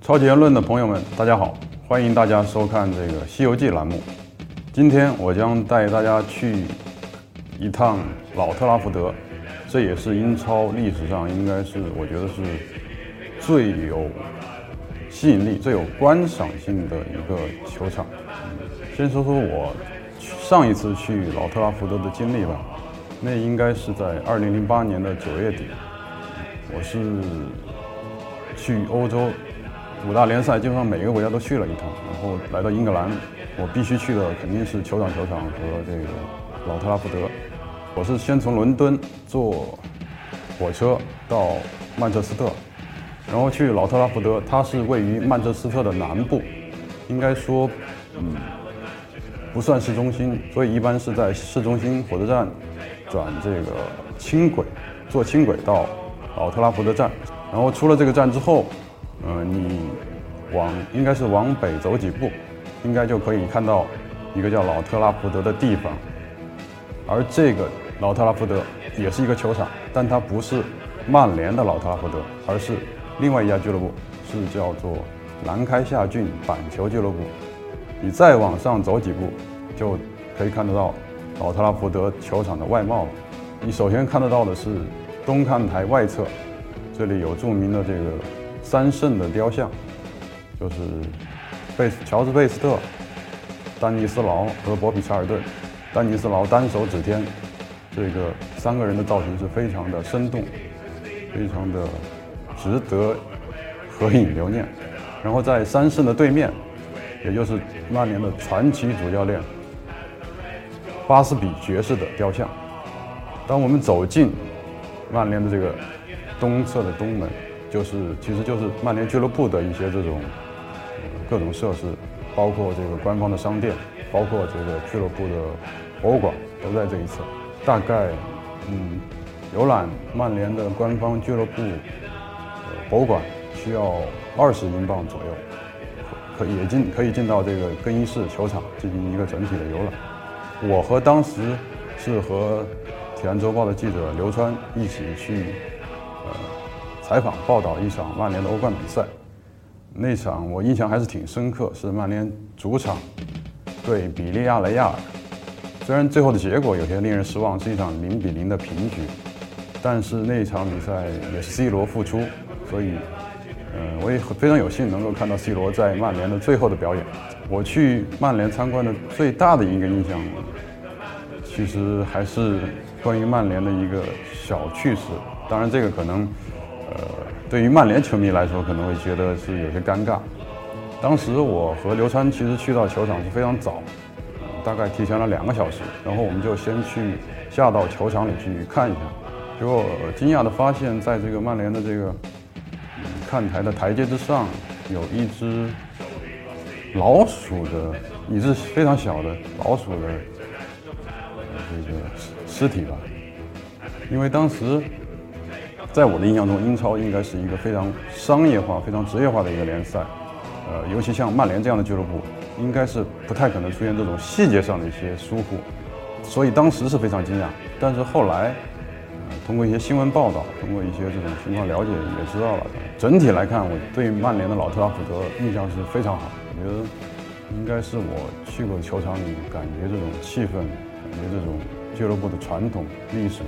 超级言论的朋友们，大家好，欢迎大家收看这个《西游记》栏目。今天我将带大家去一趟老特拉福德，这也是英超历史上应该是我觉得是最有吸引力、最有观赏性的一个球场。先说说我上一次去老特拉福德的经历吧，那应该是在2008年的九月底，我是去欧洲。五大联赛基本上每个国家都去了一趟，然后来到英格兰，我必须去的肯定是酋长球场和这个老特拉福德。我是先从伦敦坐火车到曼彻斯特，然后去老特拉福德，它是位于曼彻斯特的南部，应该说，嗯，不算市中心，所以一般是在市中心火车站转这个轻轨，坐轻轨到老特拉福德站，然后出了这个站之后。呃，你往应该是往北走几步，应该就可以看到一个叫老特拉福德的地方。而这个老特拉福德也是一个球场，但它不是曼联的老特拉福德，而是另外一家俱乐部，是叫做南开夏郡板球俱乐部。你再往上走几步，就可以看得到老特拉福德球场的外貌了。你首先看得到的是东看台外侧，这里有著名的这个。三圣的雕像，就是贝乔治贝斯特、丹尼斯劳和博比查尔顿。丹尼斯劳单手指天，这个三个人的造型是非常的生动，非常的值得合影留念。然后在三圣的对面，也就是曼联的传奇主教练巴斯比爵士的雕像。当我们走进曼联的这个东侧的东门。就是，其实就是曼联俱乐部的一些这种各种设施，包括这个官方的商店，包括这个俱乐部的博物馆，都在这一侧。大概，嗯，游览曼联的官方俱乐部博物馆需要二十英镑左右，可也进可以进到这个更衣室球场进行一个整体的游览。我和当时是和《体坛周报》的记者刘川一起去，呃。采访报道一场曼联的欧冠比赛，那场我印象还是挺深刻，是曼联主场对比利亚雷亚尔。虽然最后的结果有些令人失望，是一场零比零的平局，但是那场比赛也是 C 罗复出，所以，嗯，我也非常有幸能够看到 C 罗在曼联的最后的表演。我去曼联参观的最大的一个印象，其实还是关于曼联的一个小趣事。当然，这个可能。呃，对于曼联球迷来说，可能会觉得是有些尴尬。当时我和刘川其实去到球场是非常早，大概提前了两个小时，然后我们就先去下到球场里去看一下。结果惊讶的发现，在这个曼联的这个看台的台阶之上，有一只老鼠的，一只非常小的老鼠的这个尸体吧，因为当时。在我的印象中，英超应该是一个非常商业化、非常职业化的一个联赛，呃，尤其像曼联这样的俱乐部，应该是不太可能出现这种细节上的一些疏忽，所以当时是非常惊讶。但是后来，通过一些新闻报道，通过一些这种情况了解，也知道了。整体来看，我对曼联的老特拉福德印象是非常好。我觉得应该是我去过球场里，感觉这种气氛，感觉这种俱乐部的传统历史。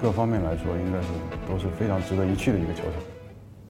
各方面来说，应该是都是非常值得一去的一个球场。